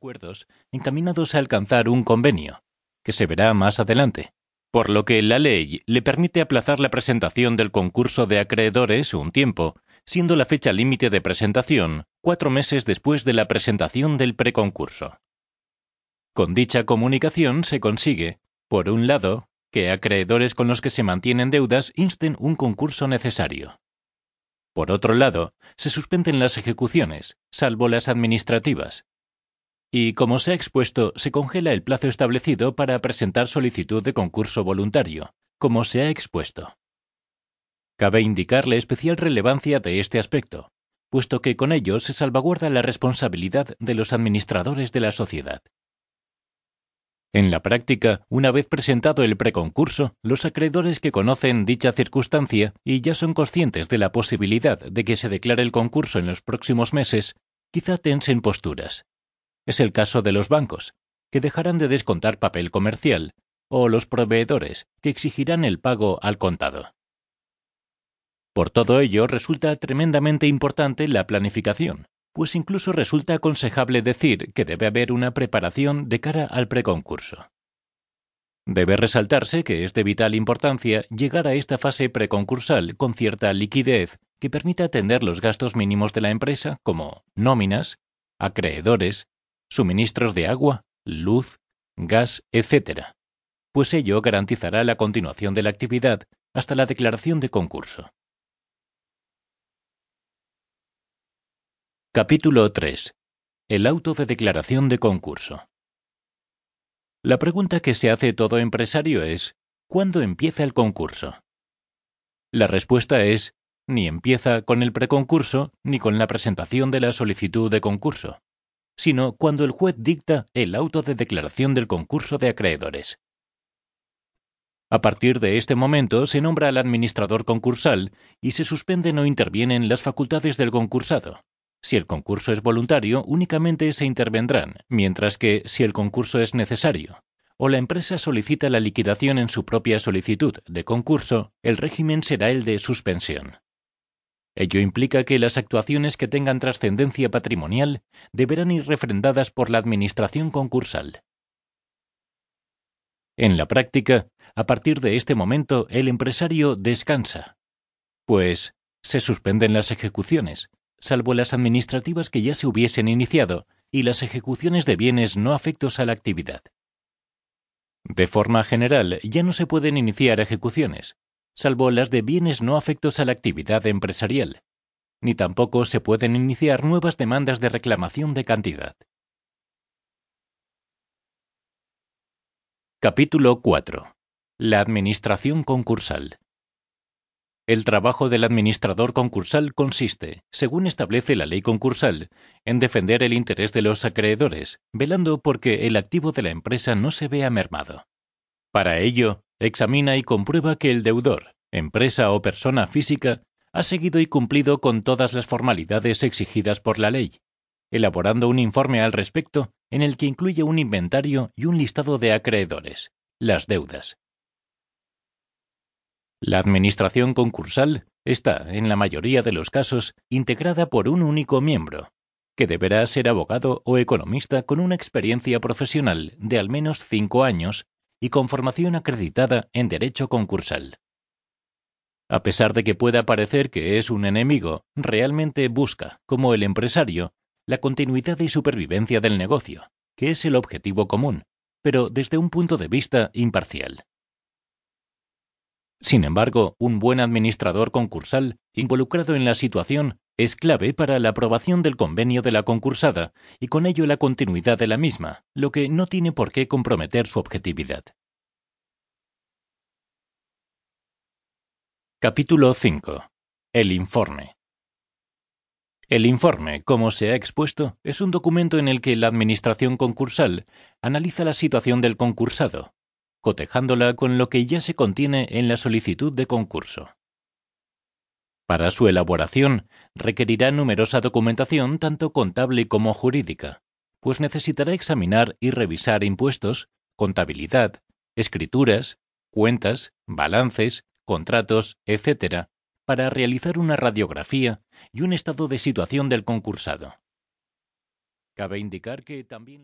acuerdos encaminados a alcanzar un convenio, que se verá más adelante, por lo que la ley le permite aplazar la presentación del concurso de acreedores un tiempo, siendo la fecha límite de presentación cuatro meses después de la presentación del preconcurso. Con dicha comunicación se consigue, por un lado, que acreedores con los que se mantienen deudas insten un concurso necesario. Por otro lado, se suspenden las ejecuciones, salvo las administrativas. Y, como se ha expuesto, se congela el plazo establecido para presentar solicitud de concurso voluntario, como se ha expuesto. Cabe indicar la especial relevancia de este aspecto, puesto que con ello se salvaguarda la responsabilidad de los administradores de la sociedad. En la práctica, una vez presentado el preconcurso, los acreedores que conocen dicha circunstancia y ya son conscientes de la posibilidad de que se declare el concurso en los próximos meses, quizá tensen posturas. Es el caso de los bancos, que dejarán de descontar papel comercial, o los proveedores, que exigirán el pago al contado. Por todo ello, resulta tremendamente importante la planificación, pues incluso resulta aconsejable decir que debe haber una preparación de cara al preconcurso. Debe resaltarse que es de vital importancia llegar a esta fase preconcursal con cierta liquidez que permita atender los gastos mínimos de la empresa como nóminas, acreedores, suministros de agua, luz, gas, etc., pues ello garantizará la continuación de la actividad hasta la declaración de concurso. Capítulo 3. El auto de declaración de concurso. La pregunta que se hace todo empresario es ¿cuándo empieza el concurso? La respuesta es ni empieza con el preconcurso ni con la presentación de la solicitud de concurso, sino cuando el juez dicta el auto de declaración del concurso de acreedores. A partir de este momento se nombra al administrador concursal y se suspenden o intervienen las facultades del concursado si el concurso es voluntario, únicamente se intervendrán, mientras que, si el concurso es necesario, o la empresa solicita la liquidación en su propia solicitud de concurso, el régimen será el de suspensión. Ello implica que las actuaciones que tengan trascendencia patrimonial deberán ir refrendadas por la Administración concursal. En la práctica, a partir de este momento, el empresario descansa, pues se suspenden las ejecuciones, salvo las administrativas que ya se hubiesen iniciado y las ejecuciones de bienes no afectos a la actividad. De forma general, ya no se pueden iniciar ejecuciones, salvo las de bienes no afectos a la actividad empresarial, ni tampoco se pueden iniciar nuevas demandas de reclamación de cantidad. Capítulo 4. La Administración concursal. El trabajo del administrador concursal consiste, según establece la ley concursal, en defender el interés de los acreedores, velando porque el activo de la empresa no se vea mermado. Para ello, examina y comprueba que el deudor, empresa o persona física, ha seguido y cumplido con todas las formalidades exigidas por la ley, elaborando un informe al respecto en el que incluye un inventario y un listado de acreedores, las deudas, la administración concursal está, en la mayoría de los casos, integrada por un único miembro, que deberá ser abogado o economista con una experiencia profesional de al menos cinco años y con formación acreditada en derecho concursal. A pesar de que pueda parecer que es un enemigo, realmente busca, como el empresario, la continuidad y supervivencia del negocio, que es el objetivo común, pero desde un punto de vista imparcial. Sin embargo, un buen administrador concursal, involucrado en la situación, es clave para la aprobación del convenio de la concursada y con ello la continuidad de la misma, lo que no tiene por qué comprometer su objetividad. Capítulo 5. El informe. El informe, como se ha expuesto, es un documento en el que la Administración concursal analiza la situación del concursado, cotejándola con lo que ya se contiene en la solicitud de concurso. Para su elaboración requerirá numerosa documentación tanto contable como jurídica, pues necesitará examinar y revisar impuestos, contabilidad, escrituras, cuentas, balances, contratos, etc., para realizar una radiografía y un estado de situación del concursado. Cabe indicar que también